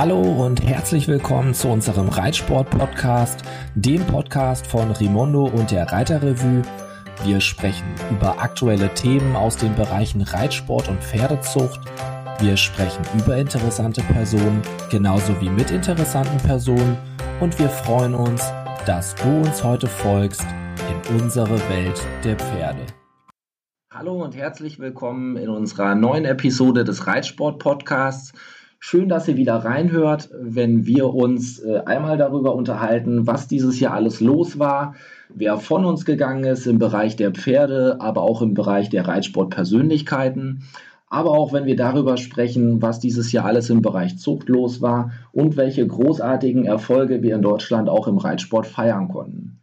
Hallo und herzlich willkommen zu unserem Reitsport-Podcast, dem Podcast von Rimondo und der Reiterrevue. Wir sprechen über aktuelle Themen aus den Bereichen Reitsport und Pferdezucht. Wir sprechen über interessante Personen, genauso wie mit interessanten Personen. Und wir freuen uns, dass du uns heute folgst in unsere Welt der Pferde. Hallo und herzlich willkommen in unserer neuen Episode des Reitsport-Podcasts. Schön, dass ihr wieder reinhört, wenn wir uns äh, einmal darüber unterhalten, was dieses Jahr alles los war, wer von uns gegangen ist im Bereich der Pferde, aber auch im Bereich der Reitsportpersönlichkeiten. Aber auch wenn wir darüber sprechen, was dieses Jahr alles im Bereich Zucht los war und welche großartigen Erfolge wir in Deutschland auch im Reitsport feiern konnten.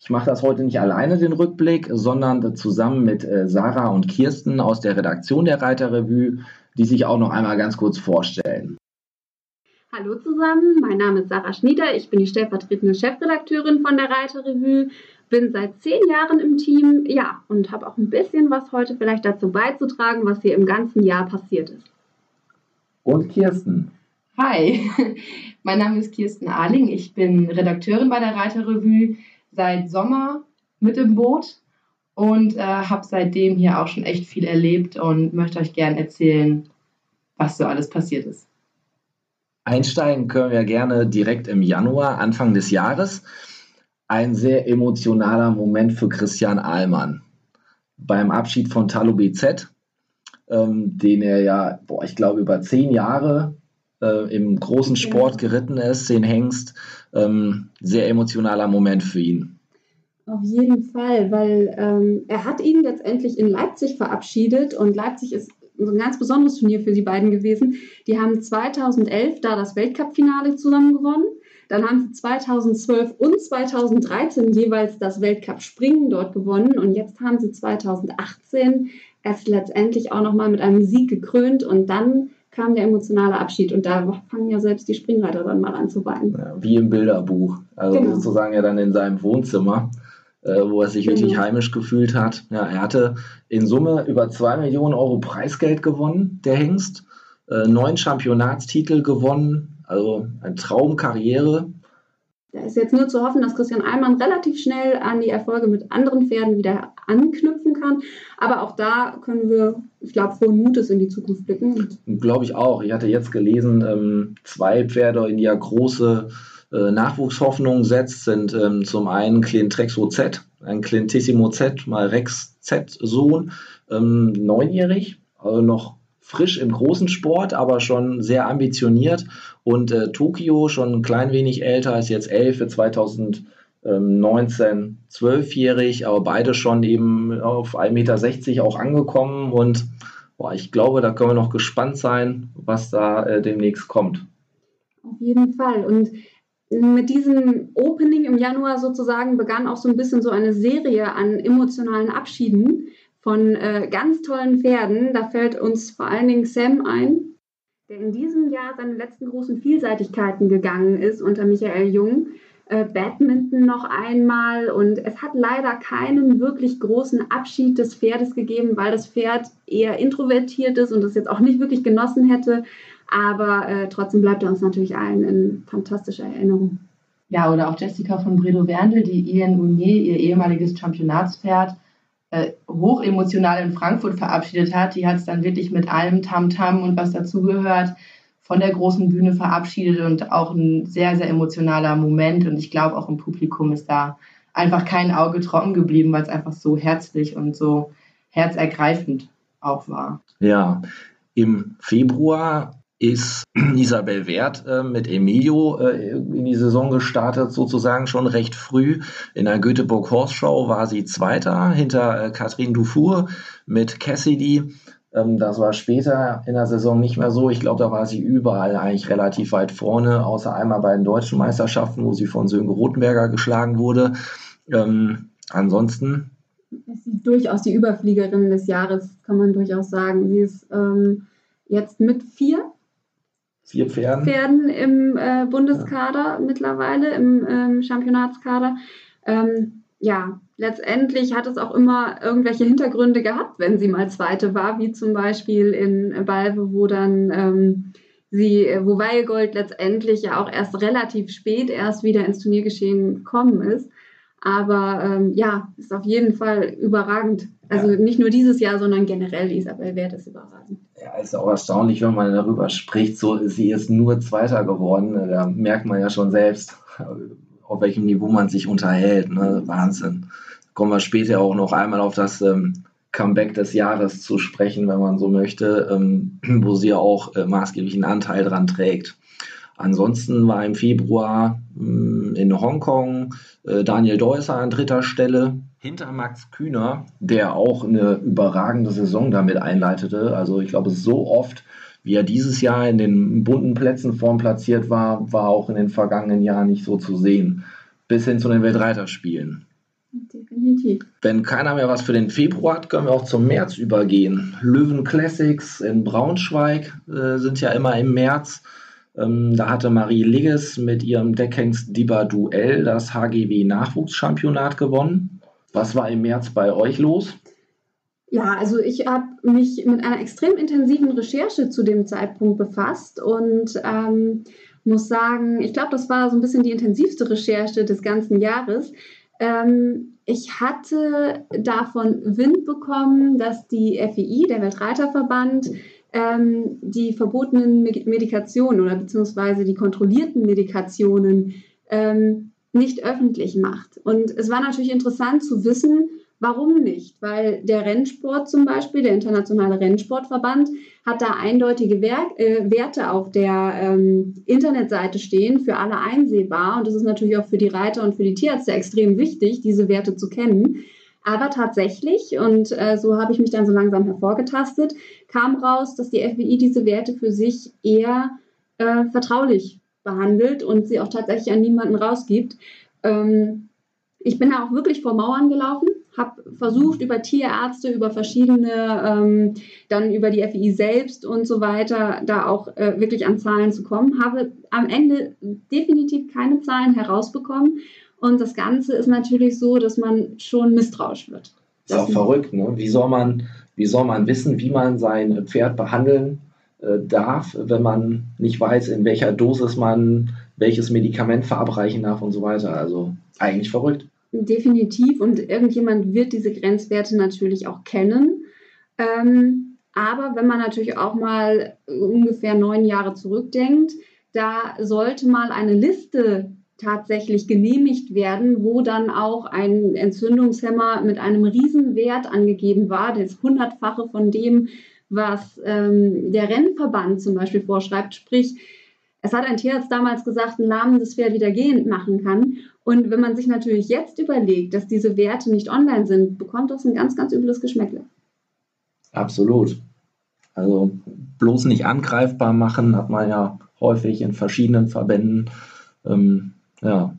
Ich mache das heute nicht alleine, den Rückblick, sondern zusammen mit äh, Sarah und Kirsten aus der Redaktion der Reiterrevue die sich auch noch einmal ganz kurz vorstellen. Hallo zusammen, mein Name ist Sarah Schnieder, ich bin die stellvertretende Chefredakteurin von der Reiterrevue, bin seit zehn Jahren im Team, ja, und habe auch ein bisschen was heute vielleicht dazu beizutragen, was hier im ganzen Jahr passiert ist. Und Kirsten. Hi, mein Name ist Kirsten Ahling, ich bin Redakteurin bei der Reiterrevue, seit Sommer mit im Boot und äh, habe seitdem hier auch schon echt viel erlebt und möchte euch gerne erzählen, was so alles passiert ist. Einsteigen können wir gerne direkt im Januar, Anfang des Jahres. Ein sehr emotionaler Moment für Christian Ahlmann. Beim Abschied von Talo BZ, ähm, den er ja, boah, ich glaube, über zehn Jahre äh, im großen Sport geritten ist, den Hengst. Ähm, sehr emotionaler Moment für ihn. Auf jeden Fall, weil ähm, er hat ihn letztendlich in Leipzig verabschiedet und Leipzig ist ein ganz besonderes Turnier für sie beiden gewesen. Die haben 2011 da das Weltcup-Finale zusammen gewonnen. Dann haben sie 2012 und 2013 jeweils das Weltcup-Springen dort gewonnen und jetzt haben sie 2018 es letztendlich auch nochmal mit einem Sieg gekrönt und dann kam der emotionale Abschied und da fangen ja selbst die Springreiter dann mal an zu weinen. Ja, wie im Bilderbuch, also genau. sozusagen ja dann in seinem Wohnzimmer wo er sich mhm. wirklich heimisch gefühlt hat. Ja, er hatte in Summe über 2 Millionen Euro Preisgeld gewonnen, der Hengst. Äh, neun Championatstitel gewonnen, also eine Traumkarriere. Da ist jetzt nur zu hoffen, dass Christian Allmann relativ schnell an die Erfolge mit anderen Pferden wieder anknüpfen kann. Aber auch da können wir, ich glaube, frohen Mutes in die Zukunft blicken. Glaube ich auch. Ich hatte jetzt gelesen, ähm, zwei Pferde, in ja große äh, Nachwuchshoffnung setzt, sind ähm, zum einen Clintrexo Z, ein Clintissimo Z, mal Rex Z-Sohn, ähm, neunjährig, also noch frisch im großen Sport, aber schon sehr ambitioniert. Und äh, Tokio schon ein klein wenig älter, ist jetzt elf für 2019, zwölfjährig, aber beide schon eben auf 1,60 Meter auch angekommen. Und boah, ich glaube, da können wir noch gespannt sein, was da äh, demnächst kommt. Auf jeden Fall. Und mit diesem Opening im Januar sozusagen begann auch so ein bisschen so eine Serie an emotionalen Abschieden von äh, ganz tollen Pferden. Da fällt uns vor allen Dingen Sam ein, der in diesem Jahr seine letzten großen Vielseitigkeiten gegangen ist unter Michael Jung. Äh, Badminton noch einmal und es hat leider keinen wirklich großen Abschied des Pferdes gegeben, weil das Pferd eher introvertiert ist und es jetzt auch nicht wirklich genossen hätte. Aber äh, trotzdem bleibt er uns natürlich allen in fantastischer Erinnerung. Ja, oder auch Jessica von Bredow Werndl, die Ian Unier, ihr ehemaliges Championatspferd, äh, hoch emotional in Frankfurt verabschiedet hat. Die hat es dann wirklich mit allem Tamtam -Tam und was dazugehört von der großen Bühne verabschiedet und auch ein sehr, sehr emotionaler Moment. Und ich glaube, auch im Publikum ist da einfach kein Auge trocken geblieben, weil es einfach so herzlich und so herzergreifend auch war. Ja, im Februar ist Isabel Wert äh, mit Emilio äh, in die Saison gestartet, sozusagen schon recht früh. In der Göteborg Horse war sie Zweiter hinter äh, Catherine Dufour mit Cassidy. Ähm, das war später in der Saison nicht mehr so. Ich glaube, da war sie überall eigentlich relativ weit vorne, außer einmal bei den deutschen Meisterschaften, wo sie von Sönke Rotenberger geschlagen wurde. Ähm, ansonsten. Ist durchaus die Überfliegerin des Jahres, kann man durchaus sagen. Sie ist ähm, jetzt mit vier vier Pferden, Pferden im äh, Bundeskader ja. mittlerweile, im ähm, Championatskader. Ähm, ja, letztendlich hat es auch immer irgendwelche Hintergründe gehabt, wenn sie mal Zweite war, wie zum Beispiel in Balve, wo dann ähm, sie, wo Weilgold letztendlich ja auch erst relativ spät erst wieder ins Turniergeschehen gekommen ist. Aber ähm, ja, ist auf jeden Fall überragend. Also ja. nicht nur dieses Jahr, sondern generell Isabel Wert ist überragend. Ja, ist auch erstaunlich, wenn man darüber spricht. So, sie ist nur Zweiter geworden. Da merkt man ja schon selbst, auf welchem Niveau man sich unterhält. Ne? Wahnsinn. Kommen wir später auch noch einmal auf das ähm, Comeback des Jahres zu sprechen, wenn man so möchte, ähm, wo sie ja auch äh, maßgeblichen Anteil dran trägt. Ansonsten war im Februar mh, hm, in Hongkong äh, Daniel Deusser an dritter Stelle hinter Max Kühner, der auch eine überragende Saison damit einleitete. Also ich glaube, so oft, wie er dieses Jahr in den bunten Plätzen vorn platziert war, war auch in den vergangenen Jahren nicht so zu sehen. Bis hin zu den Weltreiterspielen. Definitiv. Wenn keiner mehr was für den Februar hat, können wir auch zum März übergehen. Löwen Classics in Braunschweig äh, sind ja immer im März. Ähm, da hatte Marie Ligges mit ihrem Deckhengst Diba Duell das HGW Nachwuchschampionat gewonnen. Was war im März bei euch los? Ja, also ich habe mich mit einer extrem intensiven Recherche zu dem Zeitpunkt befasst und ähm, muss sagen, ich glaube, das war so ein bisschen die intensivste Recherche des ganzen Jahres. Ähm, ich hatte davon Wind bekommen, dass die FEI, der Weltreiterverband, ähm, die verbotenen Medikationen oder beziehungsweise die kontrollierten Medikationen ähm, nicht öffentlich macht. Und es war natürlich interessant zu wissen, warum nicht? Weil der Rennsport zum Beispiel, der Internationale Rennsportverband, hat da eindeutige Wer äh, Werte auf der ähm, Internetseite stehen, für alle einsehbar. Und es ist natürlich auch für die Reiter und für die Tierärzte extrem wichtig, diese Werte zu kennen. Aber tatsächlich, und äh, so habe ich mich dann so langsam hervorgetastet, kam raus, dass die FBI diese Werte für sich eher äh, vertraulich behandelt und sie auch tatsächlich an niemanden rausgibt. Ähm, ich bin da auch wirklich vor Mauern gelaufen, habe versucht, über Tierärzte, über verschiedene, ähm, dann über die FI selbst und so weiter, da auch äh, wirklich an Zahlen zu kommen, habe am Ende definitiv keine Zahlen herausbekommen und das Ganze ist natürlich so, dass man schon misstrauisch wird. Ist auch verrückt, ne? Wie soll man, wie soll man wissen, wie man sein Pferd behandeln äh, darf, wenn man nicht weiß, in welcher Dosis man welches Medikament verabreichen darf und so weiter. Also eigentlich verrückt. Definitiv. Und irgendjemand wird diese Grenzwerte natürlich auch kennen. Ähm, aber wenn man natürlich auch mal ungefähr neun Jahre zurückdenkt, da sollte mal eine Liste tatsächlich genehmigt werden, wo dann auch ein Entzündungshemmer mit einem Riesenwert angegeben war, das hundertfache von dem, was ähm, der Rennverband zum Beispiel vorschreibt. Sprich, es hat ein Tierarzt damals gesagt, ein lahmendes Pferd wieder gehend machen kann. Und wenn man sich natürlich jetzt überlegt, dass diese Werte nicht online sind, bekommt das ein ganz, ganz übles Geschmäckle. Absolut. Also bloß nicht angreifbar machen, hat man ja häufig in verschiedenen Verbänden. Ähm, ja.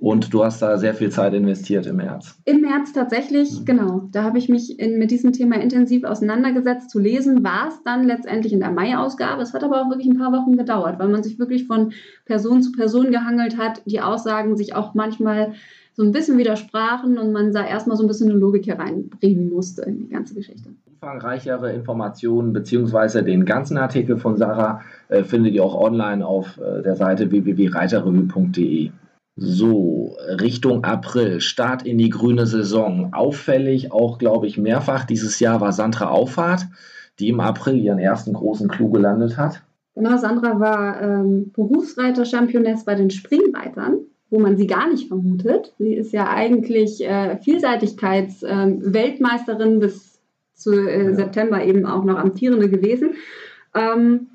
Und du hast da sehr viel Zeit investiert im März. Im März tatsächlich, mhm. genau. Da habe ich mich in, mit diesem Thema intensiv auseinandergesetzt. Zu lesen war es dann letztendlich in der Mai-Ausgabe. Es hat aber auch wirklich ein paar Wochen gedauert, weil man sich wirklich von Person zu Person gehangelt hat. Die Aussagen sich auch manchmal so ein bisschen widersprachen und man da erstmal so ein bisschen eine Logik hereinbringen musste in die ganze Geschichte. Umfangreichere Informationen bzw. den ganzen Artikel von Sarah äh, findet ihr auch online auf äh, der Seite www.reiterrevue.de. So, Richtung April, Start in die grüne Saison. Auffällig, auch glaube ich mehrfach dieses Jahr war Sandra Auffahrt, die im April ihren ersten großen Clou gelandet hat. Genau, Sandra war ähm, Berufsreiter-Championess bei den Springreitern, wo man sie gar nicht vermutet. Sie ist ja eigentlich äh, Vielseitigkeits-Weltmeisterin äh, bis zu äh, ja. September eben auch noch amtierende gewesen. Ähm,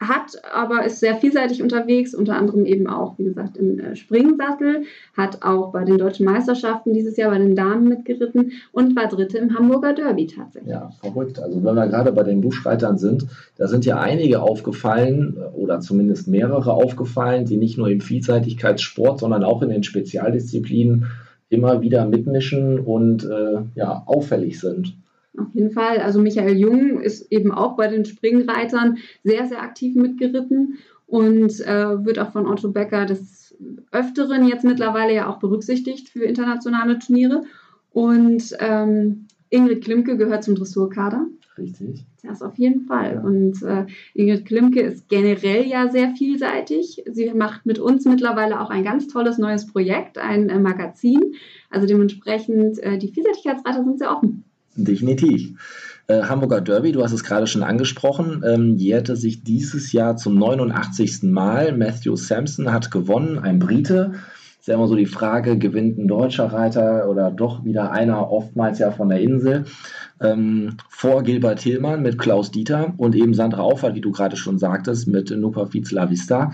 hat aber ist sehr vielseitig unterwegs, unter anderem eben auch, wie gesagt, im äh, Springsattel, hat auch bei den deutschen Meisterschaften dieses Jahr bei den Damen mitgeritten und war Dritte im Hamburger Derby tatsächlich. Ja, verrückt. Also wenn wir gerade bei den Buschreitern sind, da sind ja einige aufgefallen äh, oder zumindest mehrere aufgefallen, die nicht nur im Vielseitigkeitssport, sondern auch in den Spezialdisziplinen immer wieder mitmischen und äh, ja, auffällig sind. Auf jeden Fall. Also Michael Jung ist eben auch bei den Springreitern sehr, sehr aktiv mitgeritten und äh, wird auch von Otto Becker des Öfteren jetzt mittlerweile ja auch berücksichtigt für internationale Turniere. Und ähm, Ingrid Klimke gehört zum Dressurkader. Richtig. Das auf jeden Fall. Und äh, Ingrid Klimke ist generell ja sehr vielseitig. Sie macht mit uns mittlerweile auch ein ganz tolles neues Projekt, ein äh, Magazin. Also dementsprechend, äh, die Vielseitigkeitsreiter sind sehr offen. Definitiv. Äh, Hamburger Derby, du hast es gerade schon angesprochen, ähm, jährte sich dieses Jahr zum 89. Mal. Matthew Sampson hat gewonnen, ein Brite. Ist ja immer so die Frage, gewinnt ein deutscher Reiter oder doch wieder einer, oftmals ja von der Insel ähm, vor Gilbert Hillmann mit Klaus Dieter und eben Sandra Auffahrt, wie du gerade schon sagtest, mit Nupa La Vista.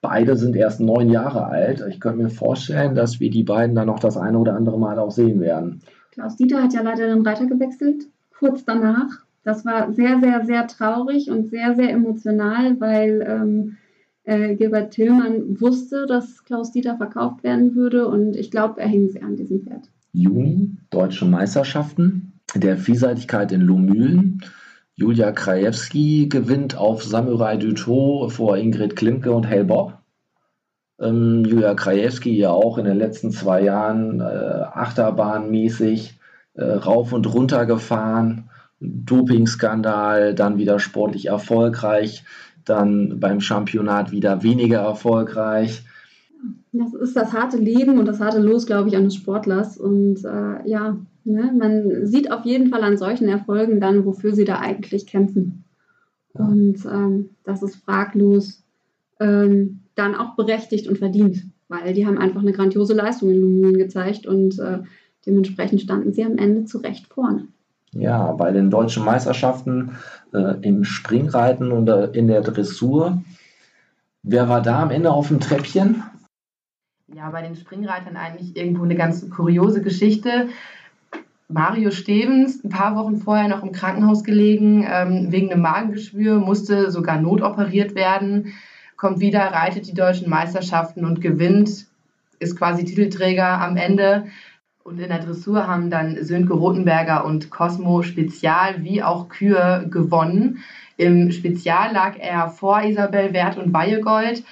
Beide sind erst neun Jahre alt. Ich könnte mir vorstellen, dass wir die beiden dann noch das eine oder andere Mal auch sehen werden. Klaus Dieter hat ja leider den Reiter gewechselt, kurz danach. Das war sehr, sehr, sehr traurig und sehr, sehr emotional, weil ähm, äh, Gilbert Tillmann wusste, dass Klaus Dieter verkauft werden würde und ich glaube, er hing sehr an diesem Pferd. Juni, Deutsche Meisterschaften der Vielseitigkeit in Lomühlen. Julia Krajewski gewinnt auf Samurai Duto vor Ingrid Klimke und Hale Bob. Ähm, Julia Krajewski ja auch in den letzten zwei Jahren äh, Achterbahnmäßig äh, rauf und runter gefahren. Dopingskandal, dann wieder sportlich erfolgreich, dann beim Championat wieder weniger erfolgreich. Das ist das harte Leben und das harte Los, glaube ich, eines Sportlers. Und äh, ja, Ne? Man sieht auf jeden Fall an solchen Erfolgen dann, wofür sie da eigentlich kämpfen. Und ähm, das ist fraglos ähm, dann auch berechtigt und verdient, weil die haben einfach eine grandiose Leistung in Lumien gezeigt und äh, dementsprechend standen sie am Ende zu Recht vorne. Ja, bei den deutschen Meisterschaften äh, im Springreiten und äh, in der Dressur. Wer war da am Ende auf dem Treppchen? Ja, bei den Springreitern eigentlich irgendwo eine ganz kuriose Geschichte. Mario Stevens, ein paar Wochen vorher noch im Krankenhaus gelegen, ähm, wegen einem Magengeschwür, musste sogar notoperiert werden, kommt wieder, reitet die deutschen Meisterschaften und gewinnt, ist quasi Titelträger am Ende. Und in der Dressur haben dann Sönke Rotenberger und Cosmo Spezial wie auch Kühe gewonnen. Im Spezial lag er vor Isabel Wert und Weihegold.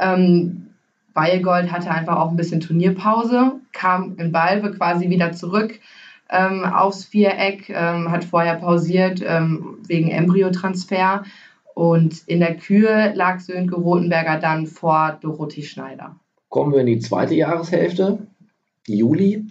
Ähm, Weihegold hatte einfach auch ein bisschen Turnierpause, kam in Balve quasi wieder zurück ähm, aufs Viereck, ähm, hat vorher pausiert ähm, wegen Embryotransfer. Und in der Kühe lag Sönke Rotenberger dann vor Dorothee Schneider. Kommen wir in die zweite Jahreshälfte, Juli.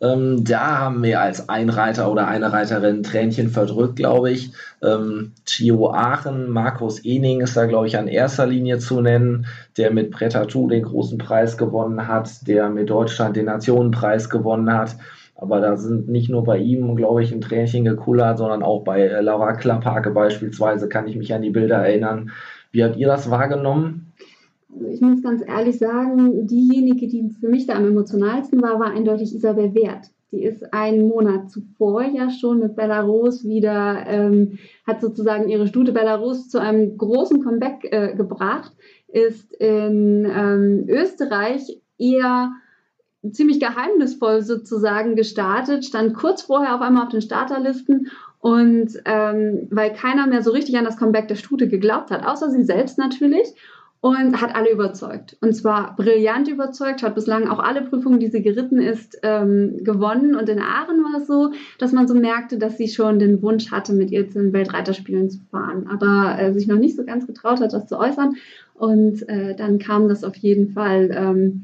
Ähm, da haben wir als Einreiter oder eine Reiterin Tränchen verdrückt, glaube ich. Ähm, Chio Aachen, Markus Ening ist da, glaube ich, an erster Linie zu nennen, der mit Pretatou den großen Preis gewonnen hat, der mit Deutschland den Nationenpreis gewonnen hat. Aber da sind nicht nur bei ihm, glaube ich, ein Tränchen gekullert, sondern auch bei äh, Laura Klapphake beispielsweise, kann ich mich an die Bilder erinnern. Wie habt ihr das wahrgenommen? Also ich muss ganz ehrlich sagen, diejenige, die für mich da am emotionalsten war, war eindeutig Isabel Wert. Die ist einen Monat zuvor ja schon mit Belarus wieder, ähm, hat sozusagen ihre Stute Belarus zu einem großen Comeback äh, gebracht, ist in ähm, Österreich eher ziemlich geheimnisvoll sozusagen gestartet, stand kurz vorher auf einmal auf den Starterlisten und ähm, weil keiner mehr so richtig an das Comeback der Stute geglaubt hat, außer sie selbst natürlich und hat alle überzeugt. Und zwar brillant überzeugt, hat bislang auch alle Prüfungen, die sie geritten ist, ähm, gewonnen. Und in Aachen war es so, dass man so merkte, dass sie schon den Wunsch hatte, mit ihr zu den Weltreiterspielen zu fahren, aber äh, sich noch nicht so ganz getraut hat, das zu äußern. Und äh, dann kam das auf jeden Fall. Ähm,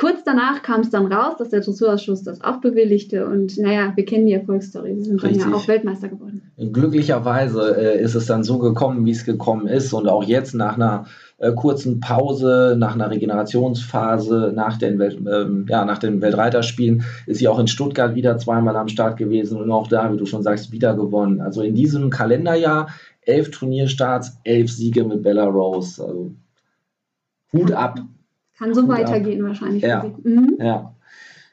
Kurz danach kam es dann raus, dass der Dressurausschuss das auch bewilligte und naja, wir kennen die Erfolgsstory. Sie sind Richtig. dann ja auch Weltmeister geworden. Glücklicherweise äh, ist es dann so gekommen, wie es gekommen ist und auch jetzt nach einer äh, kurzen Pause, nach einer Regenerationsphase, nach den, Welt, ähm, ja, nach den Weltreiterspielen ist sie auch in Stuttgart wieder zweimal am Start gewesen und auch da, wie du schon sagst, wieder gewonnen. Also in diesem Kalenderjahr elf Turnierstarts, elf Siege mit Bella Rose. Also Hut ab. Kann so weitergehen wahrscheinlich. Ja, mhm. ja.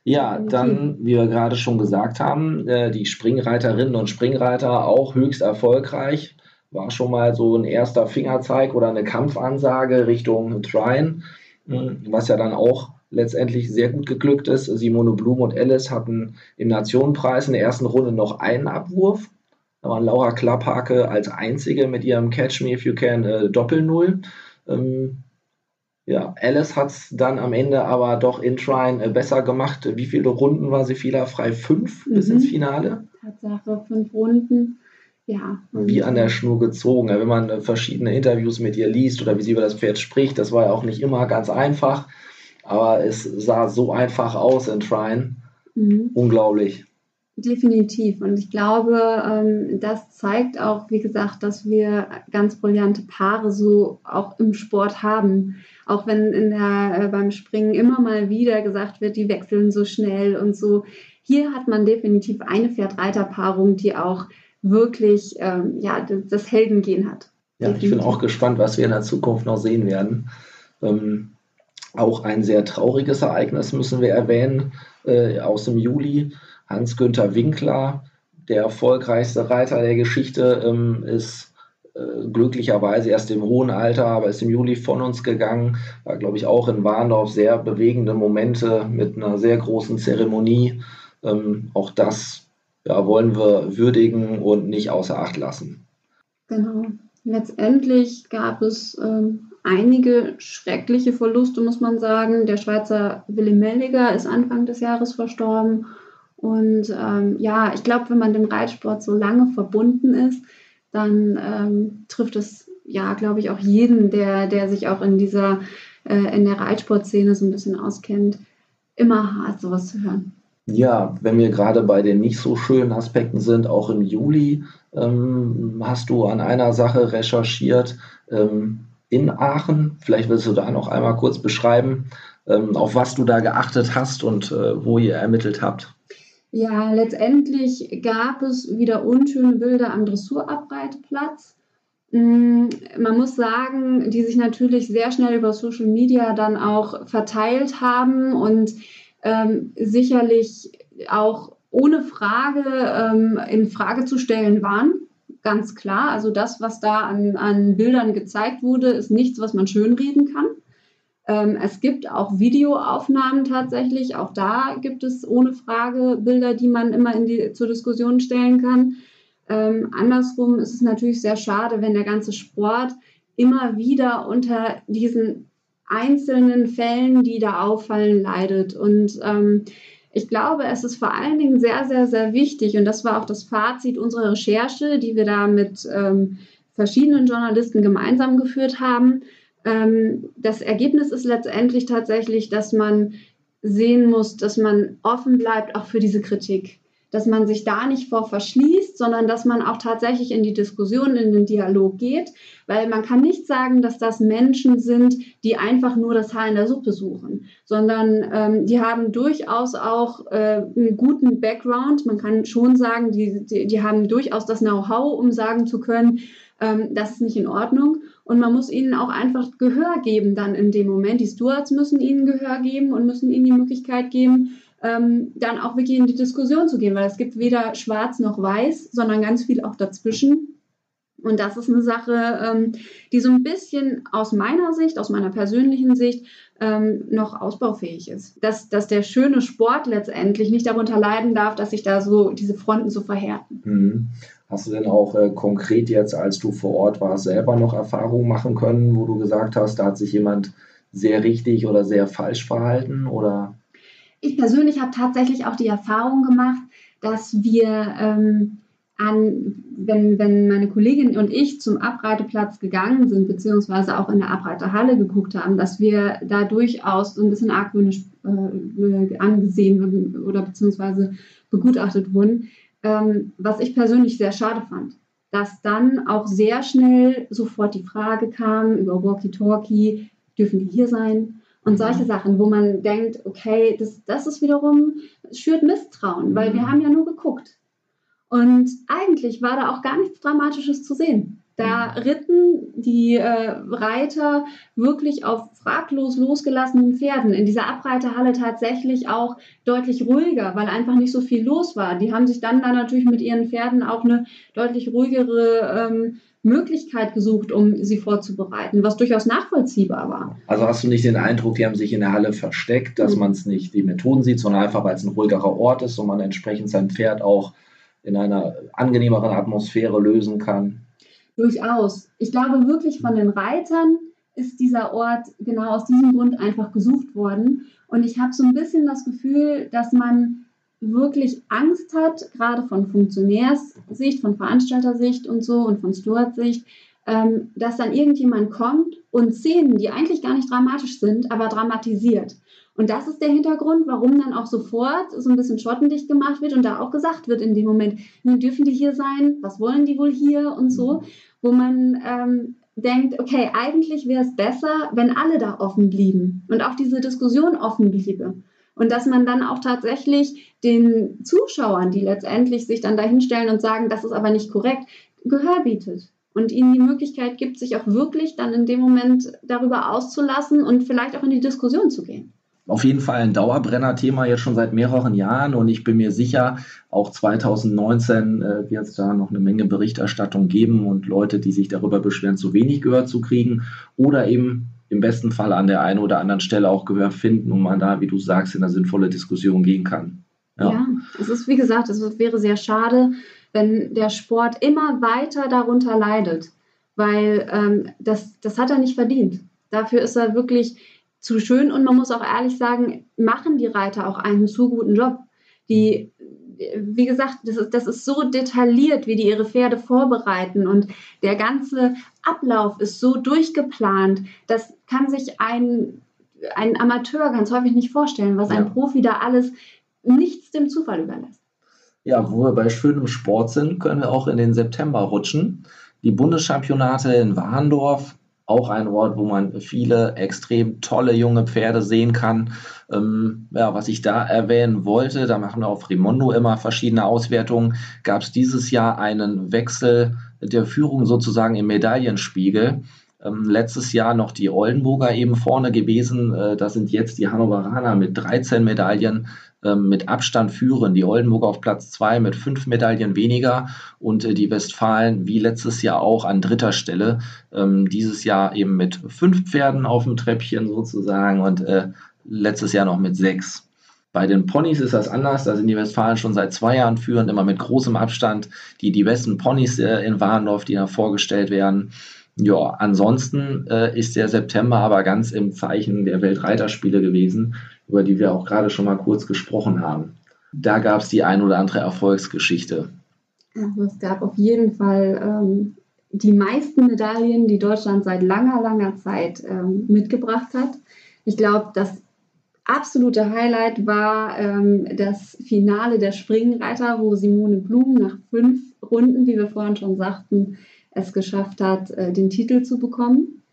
Ja, dann, wie wir gerade schon gesagt haben, äh, die Springreiterinnen und Springreiter auch höchst erfolgreich. War schon mal so ein erster Fingerzeig oder eine Kampfansage Richtung Trine, hm, was ja dann auch letztendlich sehr gut geglückt ist. Simone Blum und Alice hatten im Nationenpreis in der ersten Runde noch einen Abwurf. Da war Laura Klapphake als einzige mit ihrem Catch Me If You Can äh, Doppel-Null. Ähm, ja, Alice hat es dann am Ende aber doch in Trine äh, besser gemacht. Wie viele Runden war sie fehlerfrei? Fünf mhm. bis ins Finale? Tatsache, fünf Runden. ja. Wie an der Schnur gezogen. Wenn man äh, verschiedene Interviews mit ihr liest oder wie sie über das Pferd spricht, das war ja auch nicht immer ganz einfach, aber es sah so einfach aus in Trine. Mhm. Unglaublich. Definitiv. Und ich glaube, ähm, das zeigt auch, wie gesagt, dass wir ganz brillante Paare so auch im Sport haben. Auch wenn in der, äh, beim Springen immer mal wieder gesagt wird, die wechseln so schnell und so. Hier hat man definitiv eine Pferd-Reiter-Paarung, die auch wirklich ähm, ja, das Heldengehen hat. Ja, definitiv. ich bin auch gespannt, was wir in der Zukunft noch sehen werden. Ähm, auch ein sehr trauriges Ereignis müssen wir erwähnen äh, aus dem Juli. Hans-Günther Winkler, der erfolgreichste Reiter der Geschichte, ähm, ist äh, glücklicherweise erst im hohen Alter, aber ist im Juli von uns gegangen. War, glaube ich, auch in Warndorf sehr bewegende Momente mit einer sehr großen Zeremonie. Ähm, auch das ja, wollen wir würdigen und nicht außer Acht lassen. Genau. Letztendlich gab es ähm, einige schreckliche Verluste, muss man sagen. Der Schweizer Willi Melliger ist Anfang des Jahres verstorben. Und ähm, ja, ich glaube, wenn man dem Reitsport so lange verbunden ist, dann ähm, trifft es ja, glaube ich, auch jeden, der, der sich auch in dieser, äh, in der Reitsportszene so ein bisschen auskennt, immer hart, sowas zu hören. Ja, wenn wir gerade bei den nicht so schönen Aspekten sind, auch im Juli ähm, hast du an einer Sache recherchiert ähm, in Aachen. Vielleicht willst du da noch einmal kurz beschreiben, ähm, auf was du da geachtet hast und äh, wo ihr ermittelt habt. Ja, letztendlich gab es wieder unschöne Bilder am Dressurabreiteplatz. Mm, man muss sagen, die sich natürlich sehr schnell über Social Media dann auch verteilt haben und ähm, sicherlich auch ohne Frage ähm, in Frage zu stellen waren. Ganz klar. Also das, was da an, an Bildern gezeigt wurde, ist nichts, was man schönreden kann. Ähm, es gibt auch Videoaufnahmen tatsächlich. Auch da gibt es ohne Frage Bilder, die man immer in die, zur Diskussion stellen kann. Ähm, andersrum ist es natürlich sehr schade, wenn der ganze Sport immer wieder unter diesen einzelnen Fällen, die da auffallen, leidet. Und ähm, ich glaube, es ist vor allen Dingen sehr, sehr, sehr wichtig, und das war auch das Fazit unserer Recherche, die wir da mit ähm, verschiedenen Journalisten gemeinsam geführt haben. Ähm, das Ergebnis ist letztendlich tatsächlich, dass man sehen muss, dass man offen bleibt auch für diese Kritik dass man sich da nicht vor verschließt, sondern dass man auch tatsächlich in die Diskussion, in den Dialog geht, weil man kann nicht sagen, dass das Menschen sind, die einfach nur das Haar in der Suppe suchen, sondern ähm, die haben durchaus auch äh, einen guten Background. Man kann schon sagen, die, die, die haben durchaus das Know-how, um sagen zu können, ähm, das ist nicht in Ordnung. Und man muss ihnen auch einfach Gehör geben dann in dem Moment. Die Stewards müssen ihnen Gehör geben und müssen ihnen die Möglichkeit geben, ähm, dann auch wirklich in die Diskussion zu gehen, weil es gibt weder schwarz noch weiß, sondern ganz viel auch dazwischen. Und das ist eine Sache, ähm, die so ein bisschen aus meiner Sicht, aus meiner persönlichen Sicht, ähm, noch ausbaufähig ist. Dass, dass der schöne Sport letztendlich nicht darunter leiden darf, dass sich da so diese Fronten so verhärten. Mhm. Hast du denn auch äh, konkret jetzt, als du vor Ort warst, selber noch Erfahrungen machen können, wo du gesagt hast, da hat sich jemand sehr richtig oder sehr falsch verhalten? Oder? Ich persönlich habe tatsächlich auch die Erfahrung gemacht, dass wir ähm, an, wenn, wenn meine Kollegin und ich zum Abreiteplatz gegangen sind, beziehungsweise auch in der Abreiterhalle geguckt haben, dass wir da durchaus so ein bisschen argwöhnisch äh, angesehen oder beziehungsweise begutachtet wurden, ähm, was ich persönlich sehr schade fand. Dass dann auch sehr schnell sofort die Frage kam über Walkie-Talkie, dürfen die hier sein? Und mhm. solche Sachen, wo man denkt, okay, das, das ist wiederum, schürt Misstrauen, weil wir mhm. haben ja nur geguckt. Und eigentlich war da auch gar nichts Dramatisches zu sehen. Da ritten die äh, Reiter wirklich auf fraglos losgelassenen Pferden. In dieser Abreiterhalle tatsächlich auch deutlich ruhiger, weil einfach nicht so viel los war. Die haben sich dann da natürlich mit ihren Pferden auch eine deutlich ruhigere ähm, Möglichkeit gesucht, um sie vorzubereiten, was durchaus nachvollziehbar war. Also hast du nicht den Eindruck, die haben sich in der Halle versteckt, dass mhm. man es nicht die Methoden sieht, sondern einfach, weil es ein ruhigerer Ort ist und man entsprechend sein Pferd auch in einer angenehmeren Atmosphäre lösen kann? Durchaus. Ich glaube wirklich von den Reitern ist dieser Ort genau aus diesem Grund einfach gesucht worden. Und ich habe so ein bisschen das Gefühl, dass man wirklich Angst hat, gerade von Funktionärssicht, von Veranstaltersicht und so und von Stewardsicht, ähm, dass dann irgendjemand kommt und Szenen, die eigentlich gar nicht dramatisch sind, aber dramatisiert. Und das ist der Hintergrund, warum dann auch sofort so ein bisschen schottendicht gemacht wird und da auch gesagt wird in dem Moment, dürfen die hier sein? Was wollen die wohl hier und so, wo man ähm, denkt, okay, eigentlich wäre es besser, wenn alle da offen blieben und auch diese Diskussion offen bliebe. Und dass man dann auch tatsächlich den Zuschauern, die letztendlich sich dann dahinstellen und sagen, das ist aber nicht korrekt, Gehör bietet und ihnen die Möglichkeit gibt, sich auch wirklich dann in dem Moment darüber auszulassen und vielleicht auch in die Diskussion zu gehen. Auf jeden Fall ein Dauerbrenner-Thema jetzt schon seit mehreren Jahren. Und ich bin mir sicher, auch 2019 äh, wird es da noch eine Menge Berichterstattung geben und Leute, die sich darüber beschweren, zu wenig Gehör zu kriegen oder eben im besten Fall an der einen oder anderen Stelle auch Gehör finden und man da, wie du sagst, in eine sinnvolle Diskussion gehen kann. Ja, ja es ist, wie gesagt, es wäre sehr schade, wenn der Sport immer weiter darunter leidet, weil ähm, das, das hat er nicht verdient. Dafür ist er wirklich zu schön und man muss auch ehrlich sagen, machen die Reiter auch einen zu guten Job. Die, wie gesagt, das ist, das ist so detailliert, wie die ihre Pferde vorbereiten und der ganze Ablauf ist so durchgeplant. Das kann sich ein, ein Amateur ganz häufig nicht vorstellen, was ja. ein Profi da alles nichts dem Zufall überlässt. Ja, wo wir bei schönem Sport sind, können wir auch in den September rutschen. Die Bundeschampionate in Warndorf auch ein Ort, wo man viele extrem tolle junge Pferde sehen kann. Ähm, ja, was ich da erwähnen wollte, da machen wir auf Rimondo immer verschiedene Auswertungen, gab es dieses Jahr einen Wechsel der Führung sozusagen im Medaillenspiegel. Ähm, letztes Jahr noch die Oldenburger eben vorne gewesen. Äh, da sind jetzt die Hannoveraner mit 13 Medaillen mit Abstand führen. Die Oldenburger auf Platz 2 mit fünf Medaillen weniger und äh, die Westfalen wie letztes Jahr auch an dritter Stelle. Ähm, dieses Jahr eben mit fünf Pferden auf dem Treppchen sozusagen und äh, letztes Jahr noch mit sechs. Bei den Ponys ist das anders. Da sind die Westfalen schon seit zwei Jahren führend, immer mit großem Abstand. Die, die besten Ponys äh, in Warndorf, die da vorgestellt werden. Ja, ansonsten äh, ist der September aber ganz im Zeichen der Weltreiterspiele gewesen über die wir auch gerade schon mal kurz gesprochen haben. Da gab es die ein oder andere Erfolgsgeschichte. Also es gab auf jeden Fall ähm, die meisten Medaillen, die Deutschland seit langer, langer Zeit ähm, mitgebracht hat. Ich glaube, das absolute Highlight war ähm, das Finale der Springreiter, wo Simone Blum nach fünf Runden, wie wir vorhin schon sagten, es geschafft hat, äh, den Titel zu bekommen,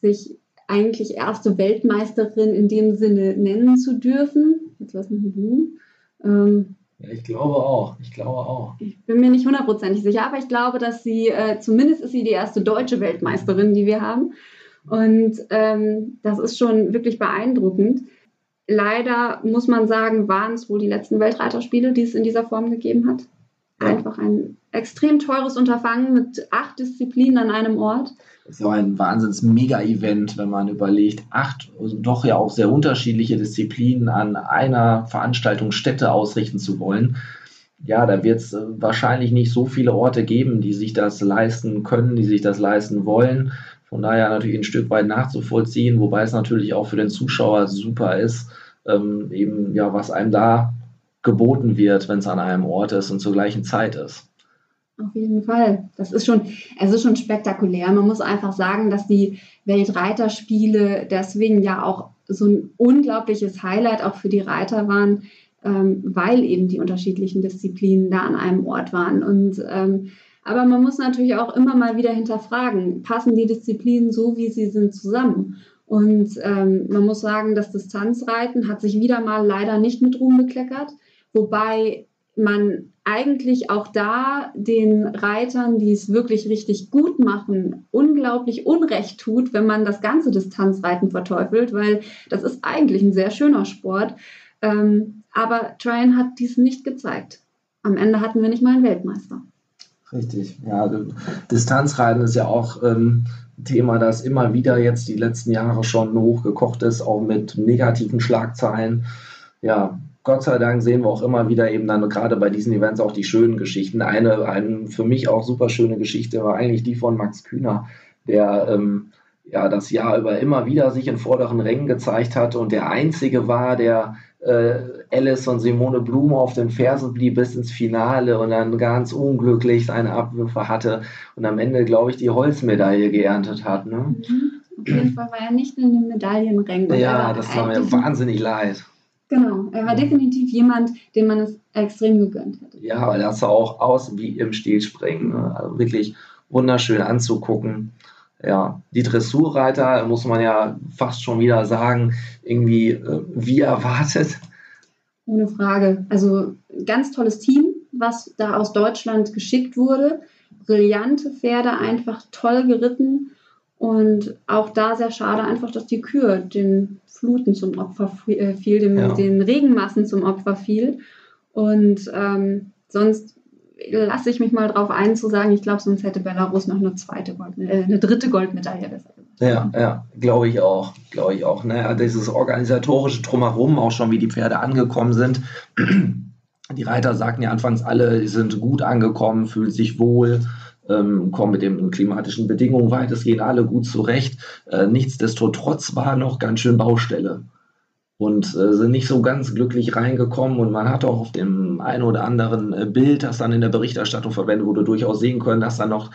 sich eigentlich erste Weltmeisterin in dem Sinne nennen zu dürfen. Jetzt lass mich nicht lügen. Ähm, ja, ich glaube auch. Ich glaube auch. Ich bin mir nicht hundertprozentig sicher, aber ich glaube, dass sie, äh, zumindest ist sie die erste deutsche Weltmeisterin, die wir haben. Und ähm, das ist schon wirklich beeindruckend. Leider muss man sagen, waren es wohl die letzten Weltreiterspiele, die es in dieser Form gegeben hat. Einfach ein extrem teures Unterfangen mit acht Disziplinen an einem Ort. Das ist ja ein Wahnsinns-Mega-Event, wenn man überlegt, acht also doch ja auch sehr unterschiedliche Disziplinen an einer Veranstaltungsstätte ausrichten zu wollen. Ja, da wird es äh, wahrscheinlich nicht so viele Orte geben, die sich das leisten können, die sich das leisten wollen. Von daher natürlich ein Stück weit nachzuvollziehen, wobei es natürlich auch für den Zuschauer super ist, ähm, eben ja, was einem da geboten wird, wenn es an einem Ort ist und zur gleichen Zeit ist. Auf jeden Fall. Das ist schon, es ist schon spektakulär. Man muss einfach sagen, dass die Weltreiterspiele deswegen ja auch so ein unglaubliches Highlight auch für die Reiter waren, ähm, weil eben die unterschiedlichen Disziplinen da an einem Ort waren. Und ähm, aber man muss natürlich auch immer mal wieder hinterfragen, passen die Disziplinen so, wie sie sind, zusammen? Und ähm, man muss sagen, das Distanzreiten hat sich wieder mal leider nicht mit Ruhm bekleckert, wobei man eigentlich auch da den Reitern, die es wirklich richtig gut machen, unglaublich Unrecht tut, wenn man das ganze Distanzreiten verteufelt, weil das ist eigentlich ein sehr schöner Sport. Ähm, aber Tryon hat dies nicht gezeigt. Am Ende hatten wir nicht mal einen Weltmeister. Richtig, ja. Distanzreiten ist ja auch ähm, ein Thema, das immer wieder jetzt die letzten Jahre schon hochgekocht ist, auch mit negativen Schlagzeilen. Ja, Gott sei Dank sehen wir auch immer wieder eben dann gerade bei diesen Events auch die schönen Geschichten. Eine, eine für mich auch super schöne Geschichte war eigentlich die von Max Kühner, der ähm, ja das Jahr über immer wieder sich in vorderen Rängen gezeigt hat und der einzige war, der äh, Alice und Simone Blume auf den Fersen blieb bis ins Finale und dann ganz unglücklich seine Abwürfe hatte und am Ende, glaube ich, die Holzmedaille geerntet hat. Ne? Mhm. Auf jeden Fall war er nicht in den Medaillenrängen. Ja, das war mir wahnsinnig leid. Genau, er war definitiv jemand, dem man es extrem gegönnt hätte. Ja, weil er sah auch aus wie im Stilspringen. Ne? Also wirklich wunderschön anzugucken. Ja, die Dressurreiter muss man ja fast schon wieder sagen, irgendwie äh, wie erwartet. Ohne Frage. Also ganz tolles Team, was da aus Deutschland geschickt wurde. Brillante Pferde, einfach toll geritten. Und auch da sehr schade einfach, dass die Kür den Fluten zum Opfer äh, fiel, dem, ja. den Regenmassen zum Opfer fiel. Und ähm, sonst lasse ich mich mal drauf ein zu sagen, ich glaube, sonst hätte Belarus noch eine zweite Gold, äh, eine dritte Goldmedaille besser. Ja, ja, glaube ich auch, glaube ich auch. Ne? dieses organisatorische Drumherum, auch schon wie die Pferde angekommen sind. Die Reiter sagten ja anfangs alle, die sind gut angekommen, fühlen sich wohl, ähm, kommen mit den klimatischen Bedingungen weitestgehend alle gut zurecht. Äh, nichtsdestotrotz war noch ganz schön Baustelle und äh, sind nicht so ganz glücklich reingekommen. Und man hat auch auf dem einen oder anderen äh, Bild, das dann in der Berichterstattung verwendet wurde, durchaus sehen können, dass da noch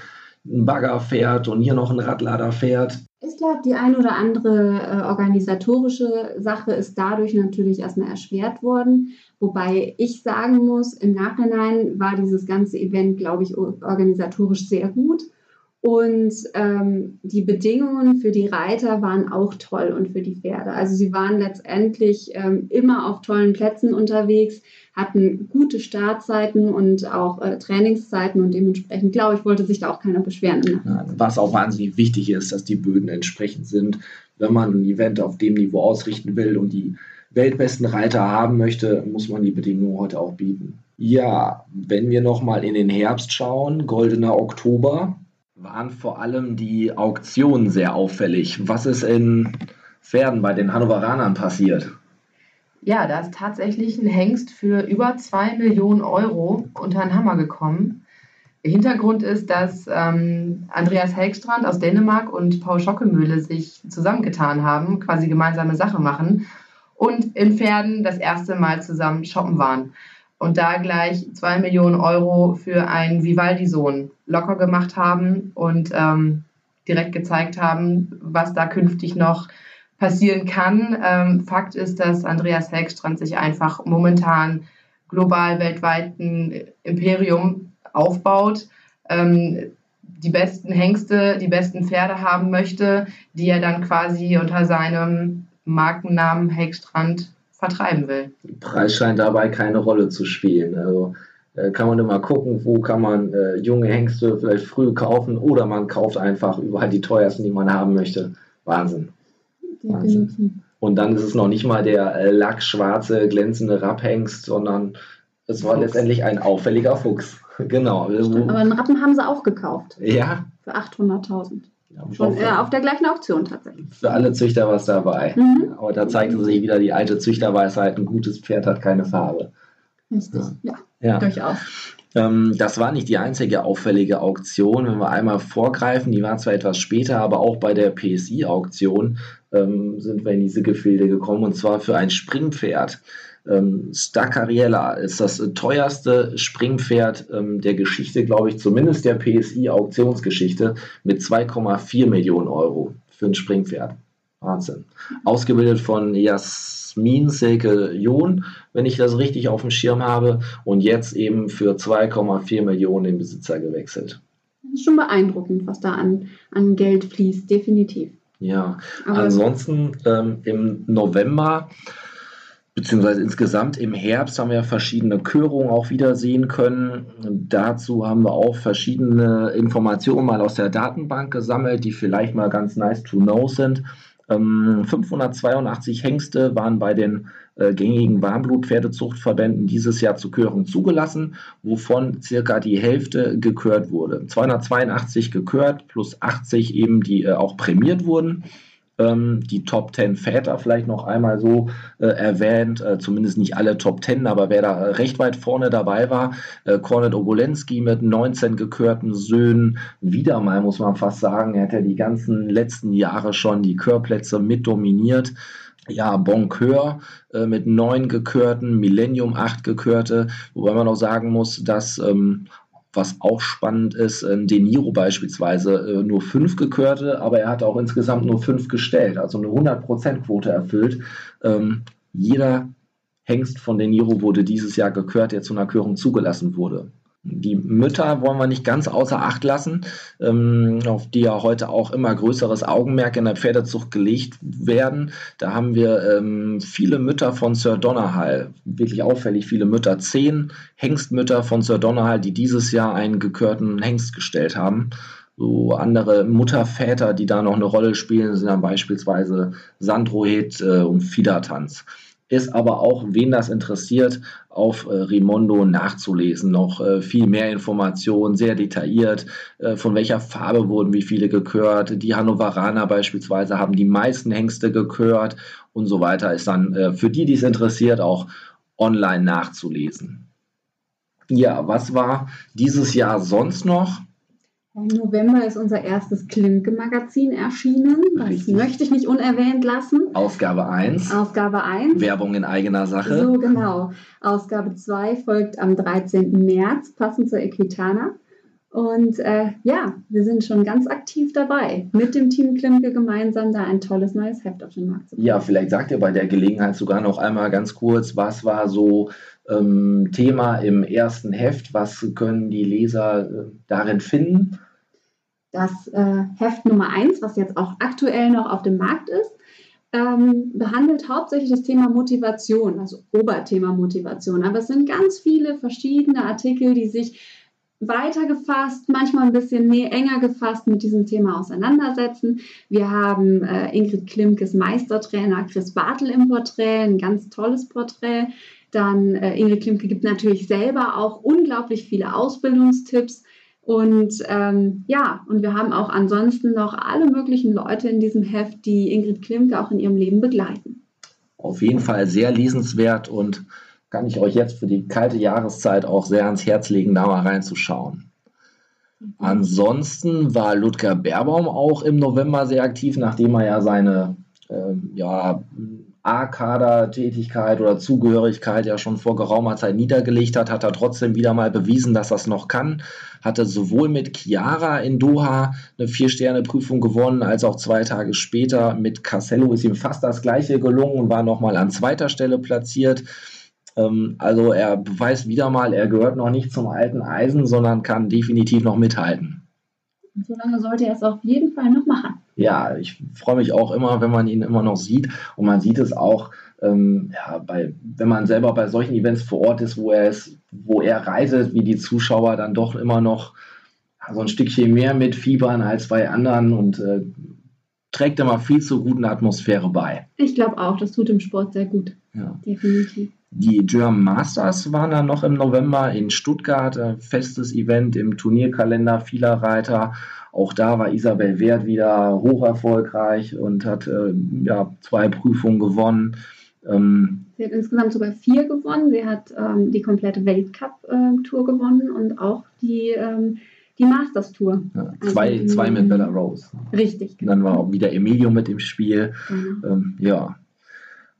ein Bagger fährt und hier noch ein Radlader fährt. Ich glaube, die ein oder andere äh, organisatorische Sache ist dadurch natürlich erstmal erschwert worden. Wobei ich sagen muss, im Nachhinein war dieses ganze Event, glaube ich, organisatorisch sehr gut. Und ähm, die Bedingungen für die Reiter waren auch toll und für die Pferde. Also sie waren letztendlich ähm, immer auf tollen Plätzen unterwegs, hatten gute Startzeiten und auch äh, Trainingszeiten und dementsprechend, glaube ich, wollte sich da auch keiner beschweren. Ja, was auch wahnsinnig wichtig ist, dass die Böden entsprechend sind, wenn man ein Event auf dem Niveau ausrichten will und die weltbesten Reiter haben möchte, muss man die Bedingungen heute auch bieten. Ja, wenn wir nochmal in den Herbst schauen, goldener Oktober, waren vor allem die Auktionen sehr auffällig. Was ist in Pferden bei den Hannoveranern passiert? Ja, da ist tatsächlich ein Hengst für über 2 Millionen Euro unter den Hammer gekommen. Der Hintergrund ist, dass ähm, Andreas Helgstrand aus Dänemark und Paul Schockemühle sich zusammengetan haben, quasi gemeinsame Sache machen und in Pferden das erste Mal zusammen shoppen waren und da gleich zwei Millionen Euro für einen Vivaldi-Sohn locker gemacht haben und ähm, direkt gezeigt haben, was da künftig noch passieren kann. Ähm, Fakt ist, dass Andreas Helgstrand sich einfach momentan global weltweit ein Imperium aufbaut, ähm, die besten Hengste, die besten Pferde haben möchte, die er dann quasi unter seinem Markennamen Helgstrand vertreiben will. Preis scheint dabei keine Rolle zu spielen. Also äh, kann man immer gucken, wo kann man äh, junge Hengste vielleicht früh kaufen oder man kauft einfach überall die teuersten, die man haben möchte. Wahnsinn. Wahnsinn. Und dann ist es noch nicht mal der äh, lackschwarze, glänzende Rapphengst, sondern es war Fuchs. letztendlich ein auffälliger Fuchs. genau. Aber einen Rappen haben sie auch gekauft. Ja. Für 800.000. Schon äh, auf der gleichen Auktion tatsächlich. Für alle Züchter was dabei. Mhm. Aber da zeigte sich wieder die alte Züchterweisheit, ein gutes Pferd hat keine Farbe. Richtig, ja, ja. durchaus. Ähm, das war nicht die einzige auffällige Auktion. Wenn wir einmal vorgreifen, die war zwar etwas später, aber auch bei der PSI-Auktion ähm, sind wir in diese Gefilde gekommen und zwar für ein Springpferd. Ähm, Stacariella ist das teuerste Springpferd ähm, der Geschichte, glaube ich, zumindest der PSI-Auktionsgeschichte mit 2,4 Millionen Euro für ein Springpferd. Wahnsinn. Ausgebildet von Jasmin Silke John, wenn ich das richtig auf dem Schirm habe, und jetzt eben für 2,4 Millionen den Besitzer gewechselt. Das ist schon beeindruckend, was da an, an Geld fließt, definitiv. Ja, Aber ansonsten ähm, im November beziehungsweise insgesamt im Herbst haben wir verschiedene Körungen auch wieder sehen können. Dazu haben wir auch verschiedene Informationen mal aus der Datenbank gesammelt, die vielleicht mal ganz nice to know sind. 582 ähm, Hengste waren bei den äh, gängigen Warmblutpferdezuchtverbänden dieses Jahr zu Körung zugelassen, wovon circa die Hälfte gekürt wurde. 282 gekürt plus 80 eben, die äh, auch prämiert wurden. Ähm, die Top 10 Väter vielleicht noch einmal so äh, erwähnt, äh, zumindest nicht alle Top 10, aber wer da recht weit vorne dabei war, äh, Kornet Obolensky mit 19 gekörten Söhnen, wieder mal muss man fast sagen, er hat ja die ganzen letzten Jahre schon die Körplätze mit dominiert. Ja, Boncoeur äh, mit neun gekörten, Millennium acht gekörte, wobei man auch sagen muss, dass ähm, was auch spannend ist, äh, De Niro beispielsweise äh, nur fünf gekörte, aber er hat auch insgesamt nur fünf gestellt, also eine 100%-Quote erfüllt. Ähm, jeder Hengst von De Niro wurde dieses Jahr gekört, der zu einer Körung zugelassen wurde. Die Mütter wollen wir nicht ganz außer Acht lassen, ähm, auf die ja heute auch immer größeres Augenmerk in der Pferdezucht gelegt werden. Da haben wir ähm, viele Mütter von Sir Donnerhall, wirklich auffällig viele Mütter, zehn Hengstmütter von Sir Donnerhall, die dieses Jahr einen gekörten Hengst gestellt haben. So andere Mutterväter, die da noch eine Rolle spielen, sind dann beispielsweise Sandrohet äh, und Fiedertanz ist aber auch, wen das interessiert, auf äh, Rimondo nachzulesen. Noch äh, viel mehr Informationen, sehr detailliert, äh, von welcher Farbe wurden wie viele gekürt. Die Hannoveraner beispielsweise haben die meisten Hengste gekürt und so weiter. Ist dann äh, für die, die es interessiert, auch online nachzulesen. Ja, was war dieses Jahr sonst noch? Im November ist unser erstes Klimke-Magazin erschienen. Das möchte ich nicht unerwähnt lassen. Ausgabe 1. Ausgabe 1. Werbung in eigener Sache. So, genau. Ausgabe 2 folgt am 13. März, passend zur Equitana. Und äh, ja, wir sind schon ganz aktiv dabei, mit dem Team Klimke gemeinsam da ein tolles neues Heft auf den Markt zu bringen. Ja, vielleicht sagt ihr bei der Gelegenheit sogar noch einmal ganz kurz, was war so ähm, Thema im ersten Heft. Was können die Leser äh, darin finden? Das äh, Heft Nummer 1, was jetzt auch aktuell noch auf dem Markt ist, ähm, behandelt hauptsächlich das Thema Motivation, also Oberthema Motivation. Aber es sind ganz viele verschiedene Artikel, die sich weiter gefasst, manchmal ein bisschen mehr, enger gefasst mit diesem Thema auseinandersetzen. Wir haben äh, Ingrid Klimkes Meistertrainer Chris Bartel im Porträt, ein ganz tolles Porträt. Dann äh, Ingrid Klimke gibt natürlich selber auch unglaublich viele Ausbildungstipps. Und ähm, ja, und wir haben auch ansonsten noch alle möglichen Leute in diesem Heft, die Ingrid Klimke auch in ihrem Leben begleiten. Auf jeden Fall sehr lesenswert und kann ich euch jetzt für die kalte Jahreszeit auch sehr ans Herz legen, da mal reinzuschauen. Ansonsten war Ludger Berbaum auch im November sehr aktiv, nachdem er ja seine äh, ja, A-Kader-Tätigkeit oder Zugehörigkeit ja schon vor geraumer Zeit niedergelegt hat, hat er trotzdem wieder mal bewiesen, dass es noch kann. Hatte sowohl mit Chiara in Doha eine Vier-Sterne-Prüfung gewonnen, als auch zwei Tage später mit Casello ist ihm fast das gleiche gelungen und war nochmal an zweiter Stelle platziert. Ähm, also er beweist wieder mal, er gehört noch nicht zum alten Eisen, sondern kann definitiv noch mithalten. Und so lange sollte er es auf jeden Fall noch machen. Ja, ich freue mich auch immer, wenn man ihn immer noch sieht. Und man sieht es auch, ähm, ja, bei, wenn man selber bei solchen Events vor Ort ist, wo er ist, wo er reitet, wie die Zuschauer dann doch immer noch so ein Stückchen mehr mit Fiebern als bei anderen und äh, trägt immer viel zur guten Atmosphäre bei. Ich glaube auch, das tut im Sport sehr gut. Ja. Definitiv. Die German Masters waren dann noch im November in Stuttgart, ein festes Event im Turnierkalender vieler Reiter. Auch da war Isabel Wert wieder hoch erfolgreich und hat äh, ja, zwei Prüfungen gewonnen. Ähm, sie hat insgesamt sogar vier gewonnen. Sie hat ähm, die komplette Weltcup-Tour äh, gewonnen und auch die, ähm, die Masters-Tour. Ja, zwei, also, zwei mit Bella Rose. Richtig. Genau. Dann war auch wieder Emilio mit im Spiel. Genau. ja,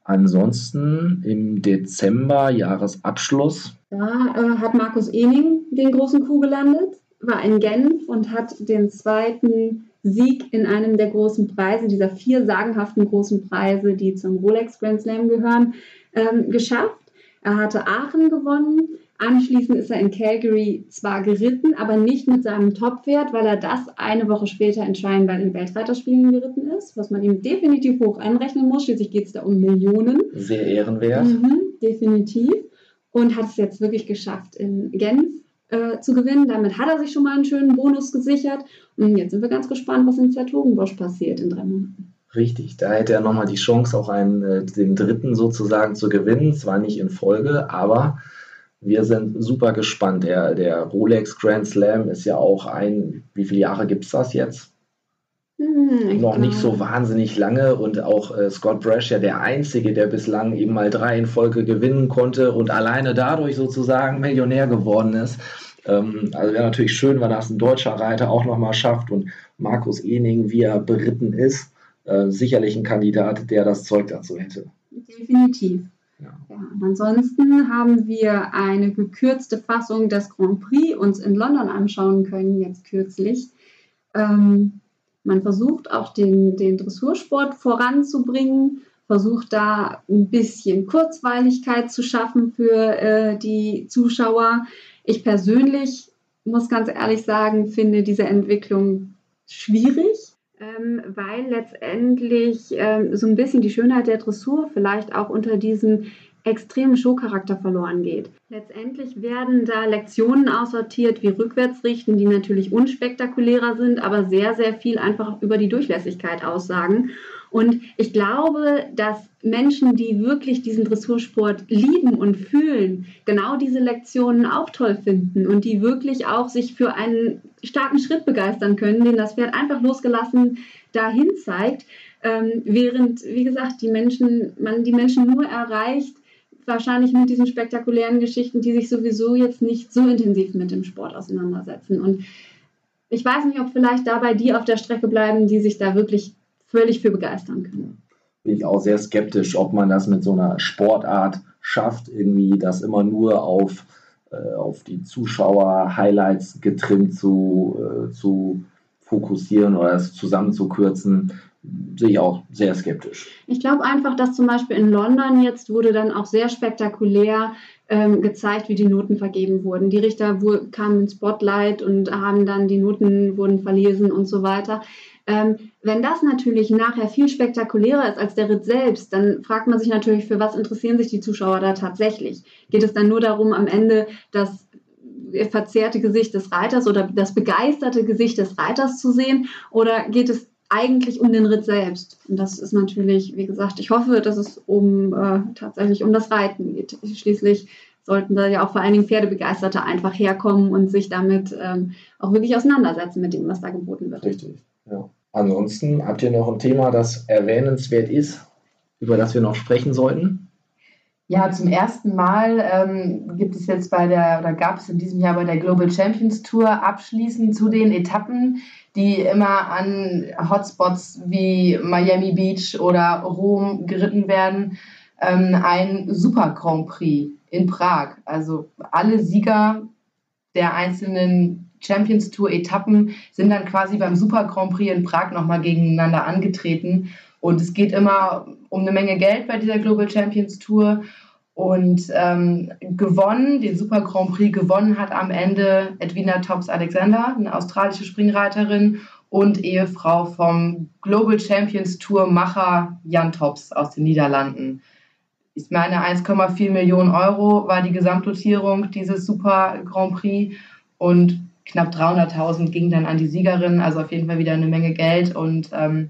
Ansonsten im Dezember Jahresabschluss. Da äh, hat Markus Ening den großen Kuh gelandet, war in Genf und hat den zweiten Sieg in einem der großen Preise, dieser vier sagenhaften großen Preise, die zum Rolex Grand Slam gehören, ähm, geschafft. Er hatte Aachen gewonnen, Anschließend ist er in Calgary zwar geritten, aber nicht mit seinem Top-Pferd, weil er das eine Woche später entscheidend bei den Weltreiterspielen geritten ist, was man ihm definitiv hoch anrechnen muss. Schließlich geht es da um Millionen. Sehr ehrenwert. Mhm, definitiv. Und hat es jetzt wirklich geschafft, in Genf äh, zu gewinnen. Damit hat er sich schon mal einen schönen Bonus gesichert. Und jetzt sind wir ganz gespannt, was in Zertogenbosch passiert in drei Monaten. Richtig, da hätte er nochmal die Chance, auch einen, äh, den dritten sozusagen zu gewinnen. Zwar nicht in Folge, aber wir sind super gespannt. Der, der Rolex Grand Slam ist ja auch ein, wie viele Jahre gibt es das jetzt? Hm, noch nicht so wahnsinnig lange und auch äh, Scott Brash ja der Einzige, der bislang eben mal drei in Folge gewinnen konnte und alleine dadurch sozusagen Millionär geworden ist. Ähm, also wäre natürlich schön, wenn das ein deutscher Reiter auch nochmal schafft und Markus Ening, wie er beritten ist, äh, sicherlich ein Kandidat, der das Zeug dazu hätte. Definitiv. Ja. Ja, ansonsten haben wir eine gekürzte Fassung des Grand Prix uns in London anschauen können, jetzt kürzlich. Ähm, man versucht auch den, den Dressursport voranzubringen, versucht da ein bisschen Kurzweiligkeit zu schaffen für äh, die Zuschauer. Ich persönlich muss ganz ehrlich sagen, finde diese Entwicklung schwierig, ähm, weil letztendlich ähm, so ein bisschen die Schönheit der Dressur vielleicht auch unter diesem extremen Showcharakter verloren geht. Letztendlich werden da Lektionen aussortiert wie Rückwärtsrichten, die natürlich unspektakulärer sind, aber sehr, sehr viel einfach über die Durchlässigkeit aussagen. Und ich glaube, dass Menschen, die wirklich diesen Dressursport lieben und fühlen, genau diese Lektionen auch toll finden und die wirklich auch sich für einen starken Schritt begeistern können, den das Pferd einfach losgelassen dahin zeigt. Ähm, während, wie gesagt, die Menschen, man die Menschen nur erreicht, wahrscheinlich mit diesen spektakulären Geschichten, die sich sowieso jetzt nicht so intensiv mit dem Sport auseinandersetzen. Und ich weiß nicht, ob vielleicht dabei die auf der Strecke bleiben, die sich da wirklich völlig für begeistern können. Bin ich auch sehr skeptisch, ob man das mit so einer Sportart schafft, irgendwie das immer nur auf, äh, auf die Zuschauer-Highlights getrimmt zu, äh, zu fokussieren oder es zusammenzukürzen sehe ich auch sehr skeptisch. Ich glaube einfach, dass zum Beispiel in London jetzt wurde dann auch sehr spektakulär ähm, gezeigt, wie die Noten vergeben wurden. Die Richter kamen ins Spotlight und haben dann die Noten wurden verlesen und so weiter. Ähm, wenn das natürlich nachher viel spektakulärer ist als der Ritt selbst, dann fragt man sich natürlich, für was interessieren sich die Zuschauer da tatsächlich? Geht es dann nur darum, am Ende das verzerrte Gesicht des Reiters oder das begeisterte Gesicht des Reiters zu sehen? Oder geht es eigentlich um den Ritt selbst. Und das ist natürlich, wie gesagt, ich hoffe, dass es um äh, tatsächlich um das Reiten geht. Schließlich sollten da ja auch vor allen Dingen Pferdebegeisterte einfach herkommen und sich damit ähm, auch wirklich auseinandersetzen mit dem, was da geboten wird. Richtig, ja. Ansonsten habt ihr noch ein Thema, das erwähnenswert ist, über das wir noch sprechen sollten? Ja, zum ersten Mal ähm, gibt es jetzt bei der, oder gab es in diesem Jahr bei der Global Champions Tour abschließend zu den Etappen, die immer an Hotspots wie Miami Beach oder Rom geritten werden, ähm, ein Super Grand Prix in Prag. Also alle Sieger der einzelnen Champions Tour Etappen sind dann quasi beim Super Grand Prix in Prag nochmal gegeneinander angetreten. Und es geht immer um eine Menge Geld bei dieser Global Champions Tour. Und ähm, gewonnen, den Super Grand Prix gewonnen hat am Ende Edwina Tops Alexander, eine australische Springreiterin und Ehefrau vom Global Champions Tour Macher Jan Tops aus den Niederlanden. Ich meine, 1,4 Millionen Euro war die Gesamtdotierung dieses Super Grand Prix und knapp 300.000 gingen dann an die Siegerin, also auf jeden Fall wieder eine Menge Geld und ähm,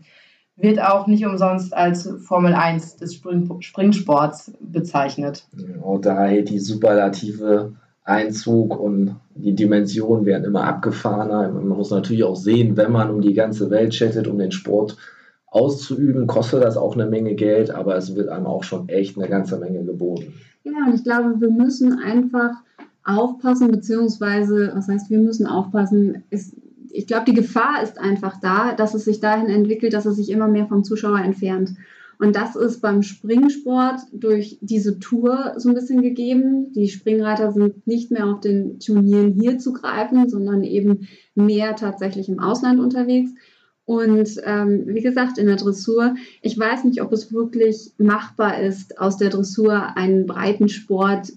wird auch nicht umsonst als Formel 1 des Spring Springsports bezeichnet. Und da hält die superlative Einzug und die Dimensionen werden immer abgefahrener. Man muss natürlich auch sehen, wenn man um die ganze Welt chattet, um den Sport auszuüben, kostet das auch eine Menge Geld, aber es wird einem auch schon echt eine ganze Menge geboten. Ja, und ich glaube, wir müssen einfach aufpassen, beziehungsweise, was heißt, wir müssen aufpassen, ist ich glaube, die Gefahr ist einfach da, dass es sich dahin entwickelt, dass es sich immer mehr vom Zuschauer entfernt. Und das ist beim Springsport durch diese Tour so ein bisschen gegeben. Die Springreiter sind nicht mehr auf den Turnieren hier zu greifen, sondern eben mehr tatsächlich im Ausland unterwegs. Und ähm, wie gesagt, in der Dressur, ich weiß nicht, ob es wirklich machbar ist, aus der Dressur einen breiten Sport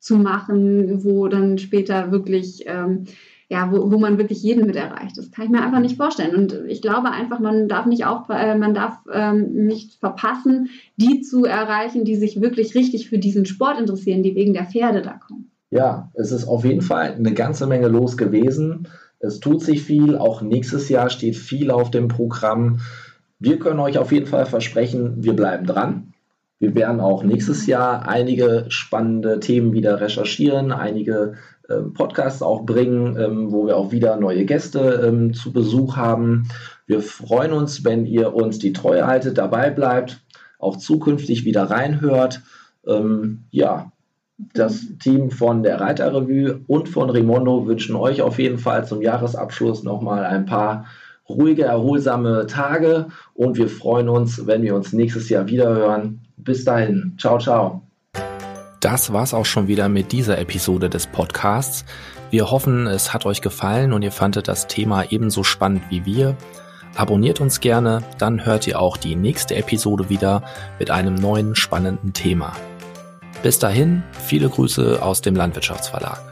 zu machen, wo dann später wirklich ähm, ja, wo, wo man wirklich jeden mit erreicht. Das kann ich mir einfach nicht vorstellen. Und ich glaube einfach, man darf nicht auch, äh, man darf ähm, nicht verpassen, die zu erreichen, die sich wirklich richtig für diesen Sport interessieren, die wegen der Pferde da kommen. Ja, es ist auf jeden Fall eine ganze Menge los gewesen. Es tut sich viel. Auch nächstes Jahr steht viel auf dem Programm. Wir können euch auf jeden Fall versprechen, wir bleiben dran. Wir werden auch nächstes Jahr einige spannende Themen wieder recherchieren, einige Podcasts auch bringen, ähm, wo wir auch wieder neue Gäste ähm, zu Besuch haben. Wir freuen uns, wenn ihr uns die Treue haltet, dabei bleibt, auch zukünftig wieder reinhört. Ähm, ja, das Team von der Reiterrevue und von Rimondo wünschen euch auf jeden Fall zum Jahresabschluss nochmal ein paar ruhige, erholsame Tage und wir freuen uns, wenn wir uns nächstes Jahr wieder hören. Bis dahin. Ciao, ciao. Das war's auch schon wieder mit dieser Episode des Podcasts. Wir hoffen, es hat euch gefallen und ihr fandet das Thema ebenso spannend wie wir. Abonniert uns gerne, dann hört ihr auch die nächste Episode wieder mit einem neuen spannenden Thema. Bis dahin, viele Grüße aus dem Landwirtschaftsverlag.